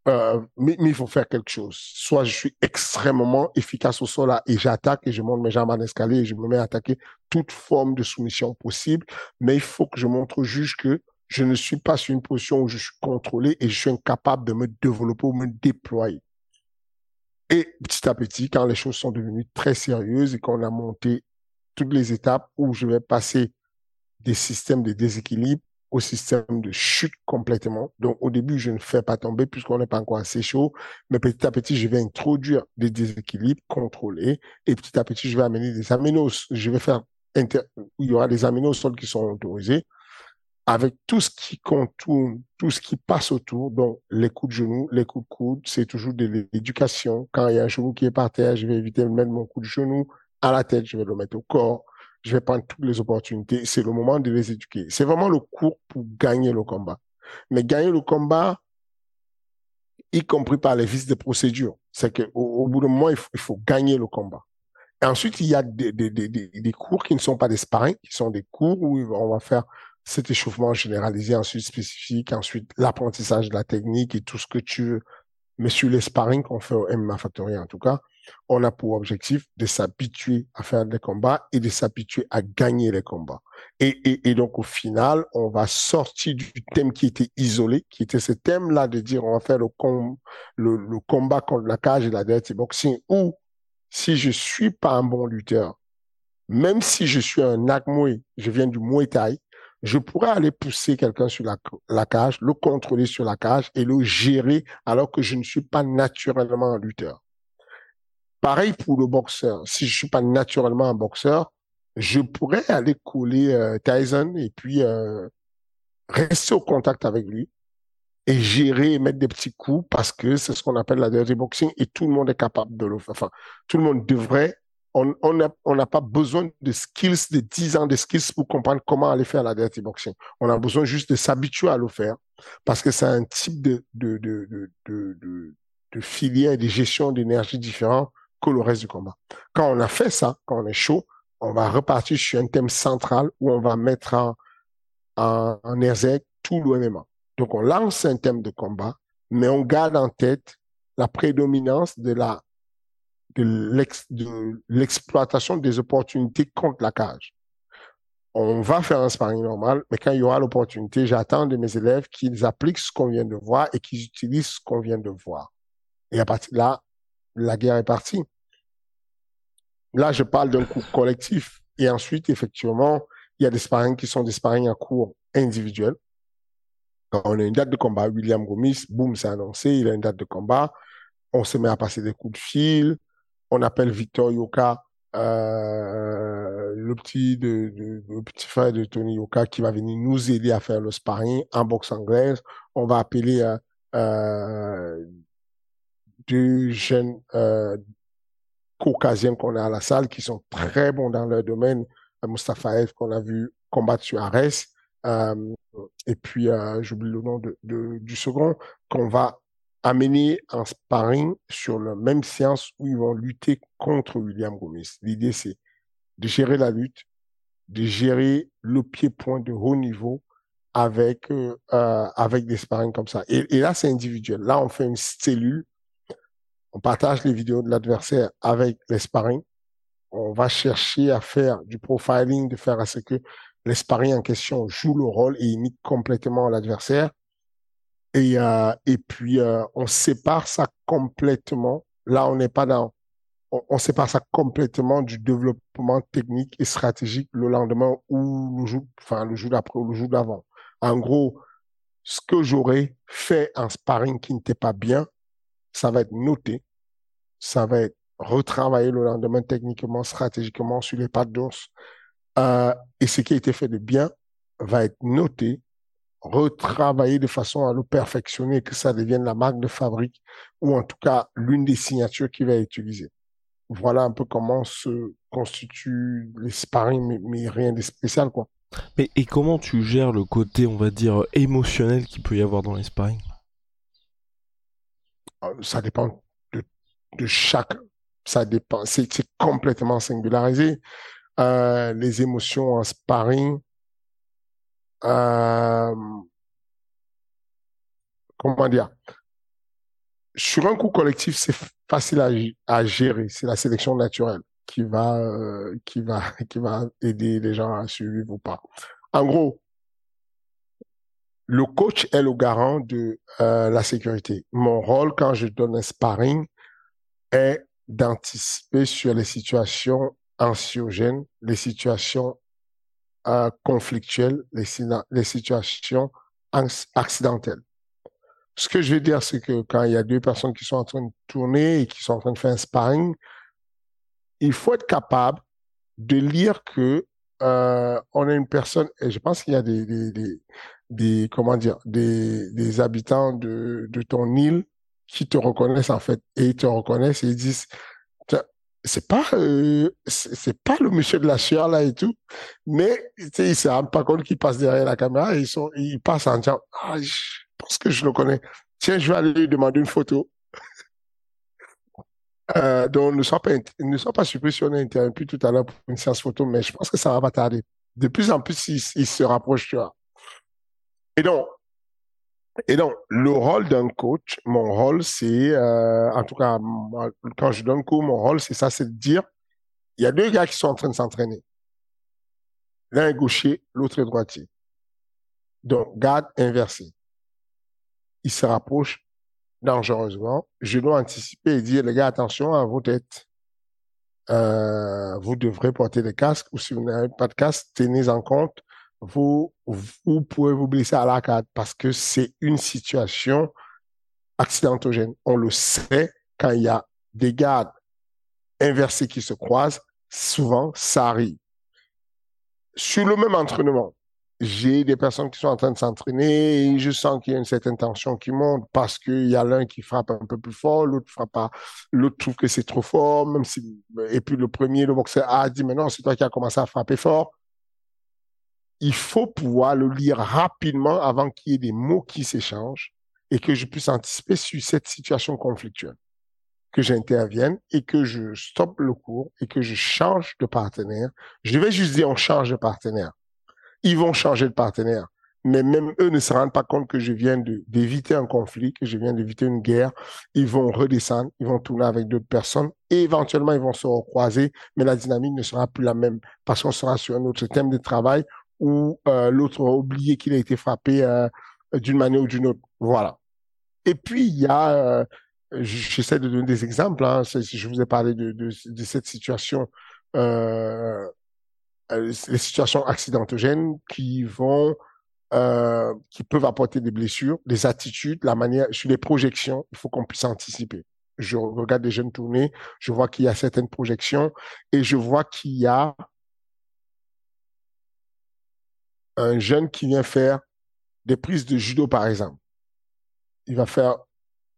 euh, mais, il faut faire quelque chose. Soit je suis extrêmement efficace au sol là, et j'attaque et je monte mes jambes en escalier et je me mets à attaquer toute forme de soumission possible. Mais il faut que je montre au juge que je ne suis pas sur une position où je suis contrôlé et je suis incapable de me développer ou me déployer. Et petit à petit, quand les choses sont devenues très sérieuses et qu'on a monté toutes les étapes où je vais passer des systèmes de déséquilibre au système de chute complètement. Donc, au début, je ne fais pas tomber puisqu'on n'est pas encore assez chaud. Mais petit à petit, je vais introduire des déséquilibres contrôlés. Et petit à petit, je vais amener des aminos. Je vais faire, il y aura des aminos au sol qui sont autorisés avec tout ce qui contourne, tout ce qui passe autour. Donc, les coups de genou, les coups de coude, c'est toujours de l'éducation. Quand il y a un genou qui est par terre, je vais éviter de mettre mon coup de genou à la tête, je vais le mettre au corps je vais prendre toutes les opportunités. C'est le moment de les éduquer. C'est vraiment le cours pour gagner le combat. Mais gagner le combat, y compris par les vices de procédure, c'est qu'au au bout de moment, il faut, il faut, gagner le combat. Et ensuite, il y a des, des, des, des, cours qui ne sont pas des sparring, qui sont des cours où on va faire cet échauffement généralisé, ensuite spécifique, ensuite l'apprentissage de la technique et tout ce que tu veux. Mais sur les sparring qu'on fait au MMA Factory, en tout cas, on a pour objectif de s'habituer à faire des combats et de s'habituer à gagner les combats. Et, donc au final, on va sortir du thème qui était isolé, qui était ce thème-là de dire on va faire le, combat contre la cage et la dirty boxing, ou si je suis pas un bon lutteur, même si je suis un Nakmoe, je viens du Muay Thai, je pourrais aller pousser quelqu'un sur la, cage, le contrôler sur la cage et le gérer alors que je ne suis pas naturellement un lutteur. Pareil pour le boxeur. Si je suis pas naturellement un boxeur, je pourrais aller couler euh, Tyson et puis euh, rester au contact avec lui et gérer et mettre des petits coups parce que c'est ce qu'on appelle la dirty boxing et tout le monde est capable de le faire. Enfin, tout le monde devrait. On n'a pas besoin de skills, de 10 ans de skills pour comprendre comment aller faire la dirty boxing. On a besoin juste de s'habituer à le faire parce que c'est un type de filière et de gestion d'énergie différent que le reste du combat. Quand on a fait ça, quand on est chaud, on va repartir sur un thème central où on va mettre en, en, en tout le Donc on lance un thème de combat, mais on garde en tête la prédominance de la de l'exploitation des opportunités contre la cage. On va faire un sparring normal, mais quand il y aura l'opportunité, j'attends de mes élèves qu'ils appliquent ce qu'on vient de voir et qu'ils utilisent ce qu'on vient de voir. Et à partir de là, la guerre est partie. Là, je parle d'un coup collectif. Et ensuite, effectivement, il y a des sparring qui sont des sparring à cours individuels. Quand on a une date de combat, William Gomis, boum, c'est annoncé, il a une date de combat. On se met à passer des coups de fil. On appelle Victor Yoka, euh, le petit de, le petit frère de Tony Yoka qui va venir nous aider à faire le sparring en boxe anglaise. On va appeler euh, euh deux jeunes euh, caucasiens qu'on a à la salle qui sont très bons dans leur domaine. Euh, Mustafa F qu'on a vu combattre sur Ares. Euh, et puis, euh, j'oublie le nom de, du second, qu'on va amener en sparring sur la même séance où ils vont lutter contre William Gomez. L'idée, c'est de gérer la lutte, de gérer le pied-point de haut niveau avec, avec des sparring comme ça. Et là, c'est individuel. Là, on fait une cellule on partage les vidéos de l'adversaire avec les sparring. On va chercher à faire du profiling, de faire à ce que les sparring en question jouent le rôle et imitent complètement l'adversaire. Et, euh, puis, euh, on sépare ça complètement. Là, on n'est pas dans... On, sépare ça complètement du développement technique et stratégique le lendemain ou le jour, le jour d'après ou le jour d'avant. En gros, ce que j'aurais fait en sparring qui n'était pas bien, ça va être noté, ça va être retravaillé le lendemain techniquement, stratégiquement sur les pattes d'os. Euh, et ce qui a été fait de bien va être noté, retravaillé de façon à le perfectionner, que ça devienne la marque de fabrique ou en tout cas l'une des signatures qui va être utilisée. Voilà un peu comment se constitue les sparring, mais, rien de spécial, quoi. Mais et comment tu gères le côté, on va dire, émotionnel qu'il peut y avoir dans les sparring euh, Ça dépend de chaque, ça dépend, c'est complètement singularisé. Euh, les émotions en sparring, euh, comment dire, sur un coup collectif, c'est facile à, à gérer. C'est la sélection naturelle qui va, euh, qui va, qui va aider les gens à survivre ou pas. En gros, le coach est le garant de euh, la sécurité. Mon rôle quand je donne un sparring, est d'anticiper sur les situations anxiogènes, les situations euh, conflictuelles, les, situations accidentelles. Ce que je veux dire, c'est que quand il y a deux personnes qui sont en train de tourner et qui sont en train de faire un sparring, il faut être capable de lire que euh, on a une personne, et je pense qu'il y a des, des, des, comment dire, des, habitants de ton île qui te reconnaissent en fait et ils te reconnaissent et ils disent c'est pas euh, c'est pas le monsieur de la chair là et tout mais ils se rendent pas compte qu'ils passent derrière la caméra et ils sont ils passent en disant ah je pense que je le connais. Tiens je vais aller lui demander une photo. Euh, donc ne sois pas ne sois pas surpris si on a interrompu tout à l'heure pour une séance photo mais je pense que ça va pas tarder. De plus en plus ils, se rapprochent tu vois. Et donc Et donc, le rôle d'un coach, mon rôle, c'est, euh, en tout cas, quand je donne cours, mon rôle, c'est ça, c'est de dire, il y a deux gars qui sont en train de s'entraîner. L'un est gaucher, l'autre est droitier. Donc, garde inversé. Il se rapproche dangereusement. Je dois anticiper et dire, les gars, attention à vos têtes. Euh, vous devrez porter des casques ou si vous n'avez pas de casque, tenez en compte vous, pouvez vous blesser à l'arcade parce que c'est une situation accidentogène. On le sait quand il y a des gardes inversés qui se croisent, souvent ça arrive. Sur le même entraînement, j'ai des personnes qui sont en train de s'entraîner et je sens qu'il y a une certaine tension qui monte parce qu'il y a l'un qui frappe un peu plus fort, l'autre frappe pas, l'autre trouve que c'est trop fort, même si, et puis le premier, le boxeur a dit, mais non, c'est toi qui as commencé à frapper fort il faut pouvoir le lire rapidement avant qu'il y ait des mots qui s'échangent et que je puisse anticiper sur cette situation conflictuelle. Que j'intervienne et que je stoppe le cours et que je change de partenaire. Je vais juste dire on change de partenaire. Ils vont changer de partenaire. Mais même eux ne se rendent pas compte que je viens d'éviter un conflit, que je viens d'éviter une guerre. Ils vont redescendre, ils vont tourner avec d'autres personnes et éventuellement ils vont se recroiser, mais la dynamique ne sera plus la même parce qu'on sera sur un autre thème de travail ou euh, l'autre a oublié qu'il a été frappé euh, d'une manière ou d'une autre. Voilà. Et puis, il y a, euh, j'essaie de donner des exemples, hein, je vous ai parlé de, de, de cette situation, euh, les situations accidentogènes qui vont, euh, qui peuvent apporter des blessures, des attitudes, la manière, sur les projections, il faut qu'on puisse anticiper. Je regarde des jeunes tournées, je vois qu'il y a certaines projections et je vois qu'il y a un jeune qui vient faire des prises de judo, par exemple. Il va faire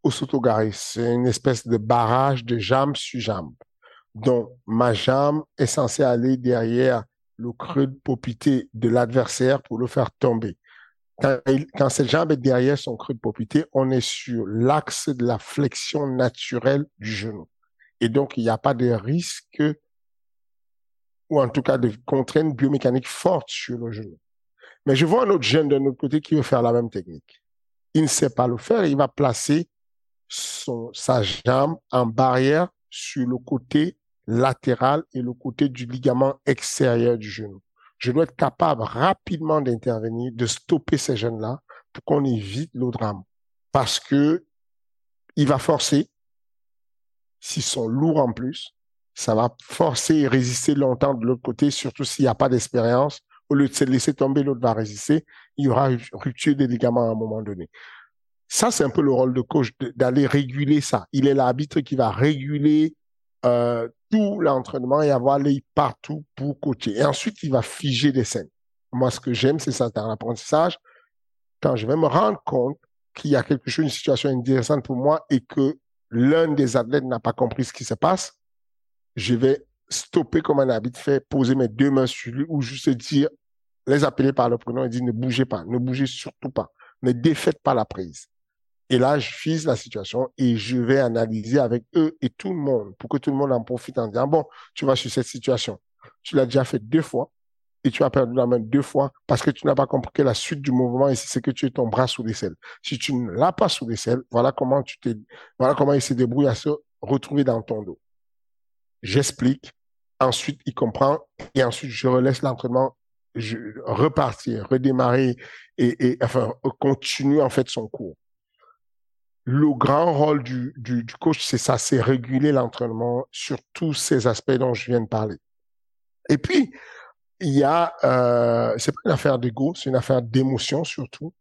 Osotogari. C'est une espèce de barrage de jambe sur jambe. Donc, ma jambe est censée aller derrière le creux de popité de l'adversaire pour le faire tomber. Quand, cette jambe est derrière son creux de popité, on est sur l'axe de la flexion naturelle du genou. Et donc, il n'y a pas de risque ou en tout cas de contraintes biomécaniques fortes sur le genou. Mais je vois un autre jeune d'un autre côté qui veut faire la même technique. Il ne sait pas le faire. Il va placer sa jambe en barrière sur le côté latéral et le côté du ligament extérieur du genou. Je dois être capable rapidement d'intervenir, de stopper ces jeunes-là pour qu'on évite le drame. Parce que il va forcer, s'ils sont lourds en plus, ça va forcer et résister longtemps de l'autre côté, surtout s'il n'y a pas d'expérience au lieu de se laisser tomber, l'autre va résister, il y aura rupture des ligaments à un moment donné. Ça, c'est un peu le rôle de coach, d'aller réguler ça. Il est l'arbitre qui va réguler euh, tout l'entraînement et avoir l'œil partout pour coacher. Et ensuite, il va figer des scènes. Moi, ce que j'aime, c'est ça dans l'apprentissage. Quand je vais me rendre compte qu'il y a quelque chose, une situation intéressante pour moi et que l'un des athlètes n'a pas compris ce qui se passe, je vais stopper comme un habit fait, poser mes deux mains sur lui ou juste dire, les appeler par le prénom et dire ne bougez pas, ne bougez surtout pas, ne défaites pas la prise. Et là, je fise la situation et je vais analyser avec eux et tout le monde pour que tout le monde en profite en disant, bon, tu vas sur cette situation. Tu l'as déjà fait deux fois et tu as perdu la main deux fois parce que tu n'as pas compris que la suite du mouvement ici, c'est que tu es ton bras sous l'aisselle. Si tu ne l'as pas sous l'aisselle, voilà comment tu t'es, voilà comment il se débrouille à se retrouver dans ton dos. J'explique Ensuite, il comprend et ensuite, je relaisse l'entraînement repartir, redémarrer et, et, enfin, continuer en fait son cours. Le grand rôle du, du, du coach, c'est ça, c'est réguler l'entraînement sur tous ces aspects dont je viens de parler. Et puis, il y a, euh, c'est pas une affaire d'ego, c'est une affaire d'émotion surtout.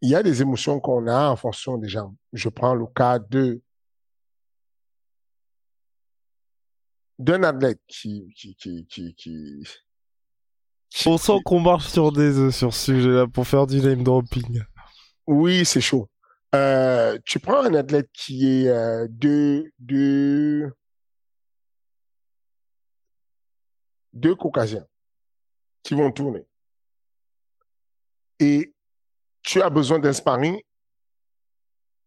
Il y a des émotions qu'on a en fonction des gens. Je prends le cas de d'un athlète qui, qui, qui, qui... On sent qu'on marche sur des œufs sur ce sujet-là pour faire du name dropping. Oui, c'est chaud. Euh, tu prends un athlète qui est euh, deux, caucasiens qui vont tourner. Et tu as besoin d'un sparring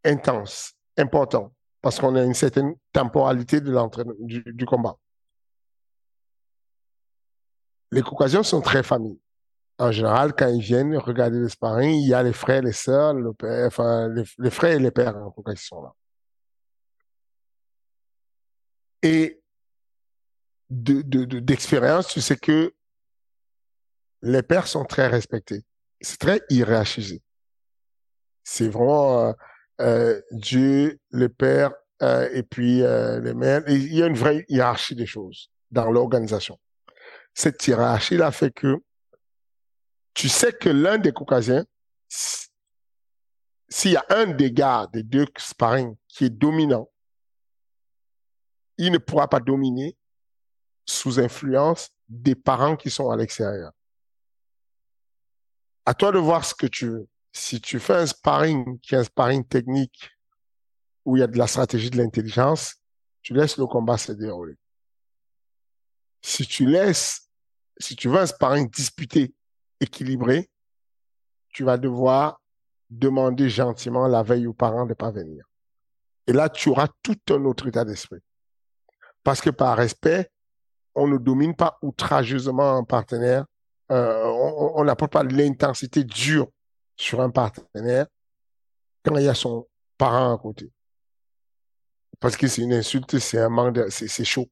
intense, important, parce qu'on a une certaine temporalité de l'entraînement, du combat les caucasiens sont très familles. en général, quand ils viennent regarder le sparring, il y a les frères, les sœurs, le père, enfin, les, frères et les pères, en tout cas, qui sont là. Et d'expérience, de, tu sais que les pères sont très respectés. C'est très hiérarchisé. C'est vraiment euh, euh, Dieu, le père, euh, et puis les mères. il y a une vraie hiérarchie des choses dans l'organisation. Cette hiérarchie-là fait que tu sais que l'un des Caucasiens, s'il y a un des gars des deux sparring qui est dominant, il ne pourra pas dominer sous influence des parents qui sont à l'extérieur. À toi de voir ce que tu veux. Si tu fais un sparring qui est un sparring technique où il y a de la stratégie, de l'intelligence, tu laisses le combat se dérouler. Si tu laisses, si tu veux un sparring disputé équilibré, tu vas devoir demander gentiment la veille aux parents de ne pas venir. Et là, tu auras tout un autre état d'esprit. Parce que par respect, on ne domine pas outrageusement un partenaire. Euh, on n'apporte pas l'intensité dure sur un partenaire quand il y a son parent à côté. Parce que c'est une insulte, c'est un manque, c'est chaud.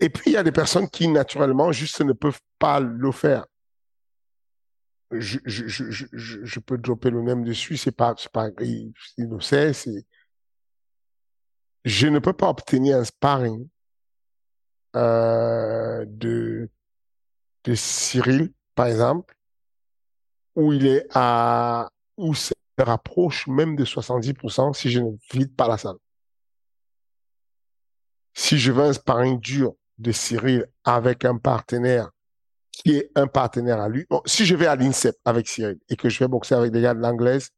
Et puis, il y a des personnes qui, naturellement, juste ne peuvent pas le faire. Je, je, je, je, peux dropper le même dessus, c'est pas, pas, il, le sait, c'est, je ne peux pas obtenir un sparring, euh, de, de Cyril, par exemple, où il est à, où se rapproche même de 70% si je ne vide pas la salle. Si je veux un sparring dur de Cyril avec un partenaire qui est un partenaire à lui. si je vais à l'INSEP avec Cyril et que je vais boxer avec des gars de l'anglaise,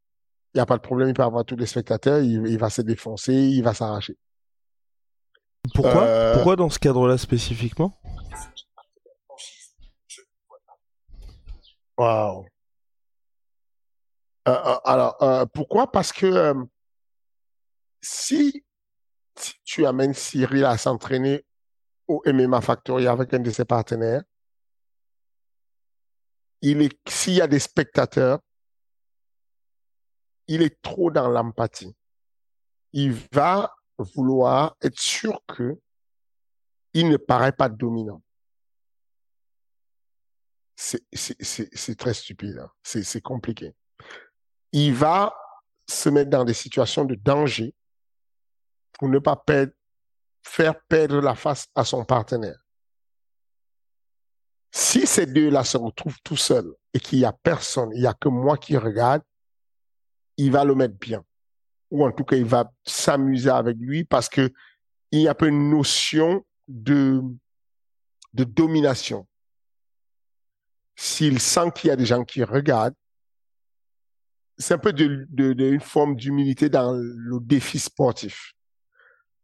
il n'y a pas de problème, il peut avoir tous les spectateurs, il, va se défoncer, il va s'arracher. Pourquoi? Euh, Pourquoi dans ce cadre-là spécifiquement? Wow. Euh, euh, alors, pourquoi? Parce que si, si, tu amènes Cyril à s'entraîner au MMA Factory avec un de ses partenaires, il est, s'il y a des spectateurs, il est trop dans l'empathie. Il va vouloir être sûr que il ne paraît pas dominant. C'est très stupide, hein. c'est compliqué. Il va se mettre dans des situations de danger pour ne pas perdre faire perdre la face à son partenaire. Si ces deux-là se retrouvent tout seuls et qu'il n'y a personne, il n'y a que moi qui regarde, il va le mettre bien. Ou en tout cas, il va s'amuser avec lui parce que il y a peu une notion de, de domination. S'il sent qu'il y a des gens qui regardent, c'est un peu une forme d'humilité dans le défi sportif.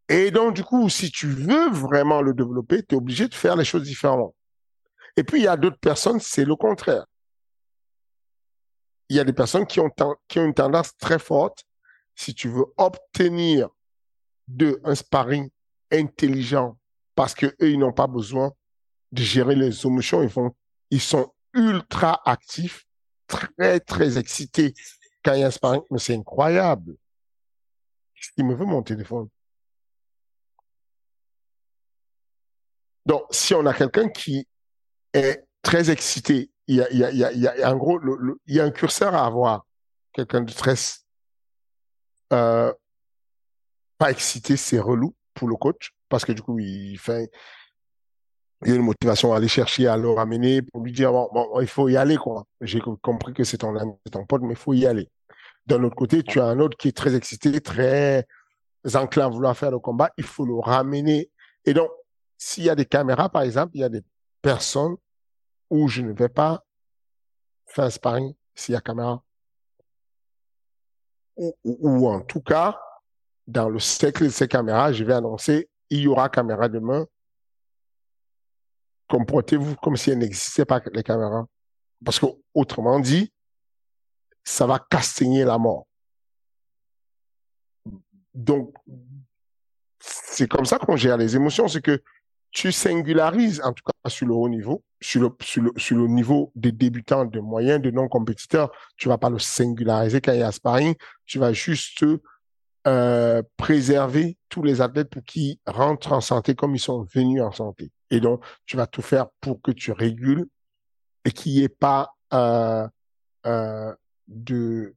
Et donc, du coup, si tu veux vraiment le développer, tu es obligé de faire les choses différemment. Et puis, il y a d'autres personnes, c'est le contraire. Il y a des personnes qui ont, qui ont une tendance très forte. Si tu veux obtenir de un sparring intelligent, parce que eux, ils n'ont pas besoin de gérer les émotions, ils ils sont ultra actifs, très, très excités quand il y a un sparring. Mais c'est incroyable. Il me veut mon téléphone? Donc, si on a quelqu'un qui est très excité, il y a, en gros, il y a un curseur à avoir. Quelqu'un de très euh, pas excité, c'est relou pour le coach parce que du coup, il y a une motivation à aller chercher, à le ramener pour lui dire bon, bon il faut y aller quoi. J'ai compris que c'est ton ami, c'est ton pote, mais il faut y aller. D'un autre côté, tu as un autre qui est très excité, très enclin à vouloir faire le combat, il faut le ramener. Et donc, s'il y a des caméras, par exemple, il y a des personnes où je ne vais pas faire sparring s'il y a caméra. Ou, en tout cas, dans le cercle de ces caméras, je vais annoncer, il y aura caméra demain. Comportez-vous comme si elle n'existait pas les caméras. Parce que, autrement dit, ça va castagner la mort. Donc, c'est comme ça qu'on gère les émotions, c'est que tu singularises, en tout cas sur le haut niveau, sur le, sur le, sur le niveau des débutants, de moyens, de non-compétiteurs, tu vas pas le singulariser quand il y a sparring, tu vas juste euh, préserver tous les athlètes pour qu'ils rentrent en santé comme ils sont venus en santé. Et donc, tu vas tout faire pour que tu régules et qu'il n'y ait pas euh, euh, de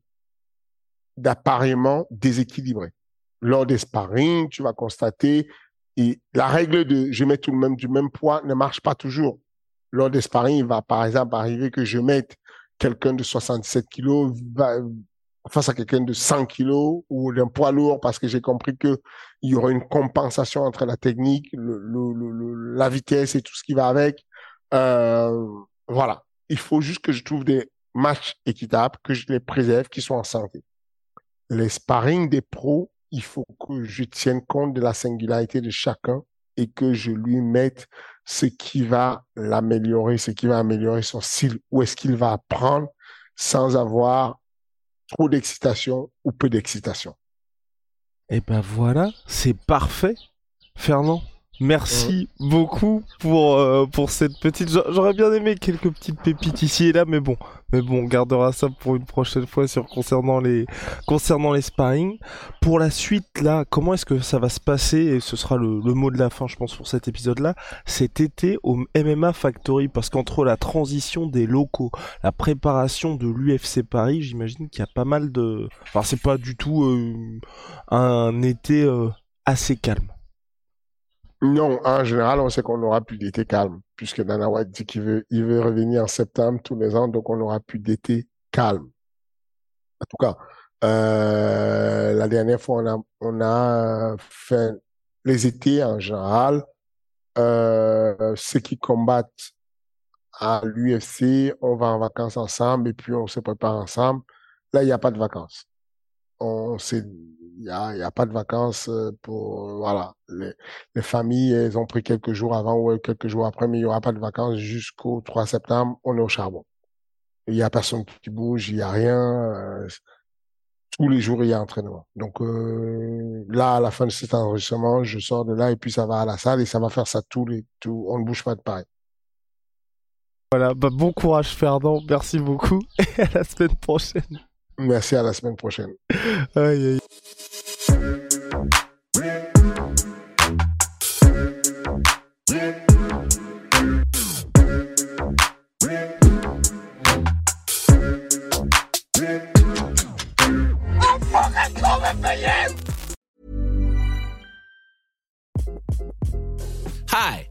d'appareillement déséquilibré. Lors des sparring, tu vas constater et la règle de je mets tout le même du même poids ne marche pas toujours. Lors des sparring, il va par exemple arriver que je mette quelqu'un de 77 kilos face à quelqu'un de 100 kilos ou d'un poids lourd parce que j'ai compris que il y aura une compensation entre la technique, le, le, la vitesse et tout ce qui va avec. Euh, voilà. Il faut juste que je trouve des matchs équitables, que je les préserve, qui sont en santé. Les sparring des pros, il faut que je tienne compte de la singularité de chacun et que je lui mette ce qui va l'améliorer, ce qui va améliorer son style, où est-ce qu'il va apprendre sans avoir trop d'excitation ou peu d'excitation? Et eh ben voilà, c'est parfait. Fernand, merci beaucoup pour, euh, pour cette petite... J'aurais bien aimé quelques petites pépites ici et là, mais bon, mais bon, on gardera ça pour une prochaine fois sur concernant les concernant les sparring. Pour la suite, là, comment est-ce que ça va se passer? Et ce sera le, le mot de la fin, je pense, pour cet épisode-là. Cet été au MMA Factory, parce qu'entre la transition des locaux, la préparation de l'UFC Paris, j'imagine qu'il y a pas mal de. Enfin, c'est pas du tout euh, un été euh, assez calme. Non, en général, on sait qu'on aura plus d'été calme, puisque Dana White dit qu'il veut, il veut revenir en septembre tous les ans, donc on aura plus d'été calme. En tout cas, euh, la dernière fois, on a, on a fait les étés en général, euh, ceux qui combattent à l'UFC, on va en vacances ensemble et puis on se prépare ensemble. Là, il n'y a pas de vacances. On s'est il y a pas de vacances euh, pour voilà. Les, les, familles elles ont pris quelques jours avant ou quelques jours après mais il y aura pas de vacances jusqu'au 3 septembre. On est au charbon. Il y a personne qui bouge il y a rien euh, tous les jours il y a entraînement donc euh, là à la fin de cet enregistrement je sors de là et puis ça va à la salle et ça va faire ça tous les tout on ne bouge pas de pareil voilà. Bah bon courage Fernand. Merci beaucoup. Et à la semaine prochaine Merci à la semaine prochaine. Aïe, aïe. Hi,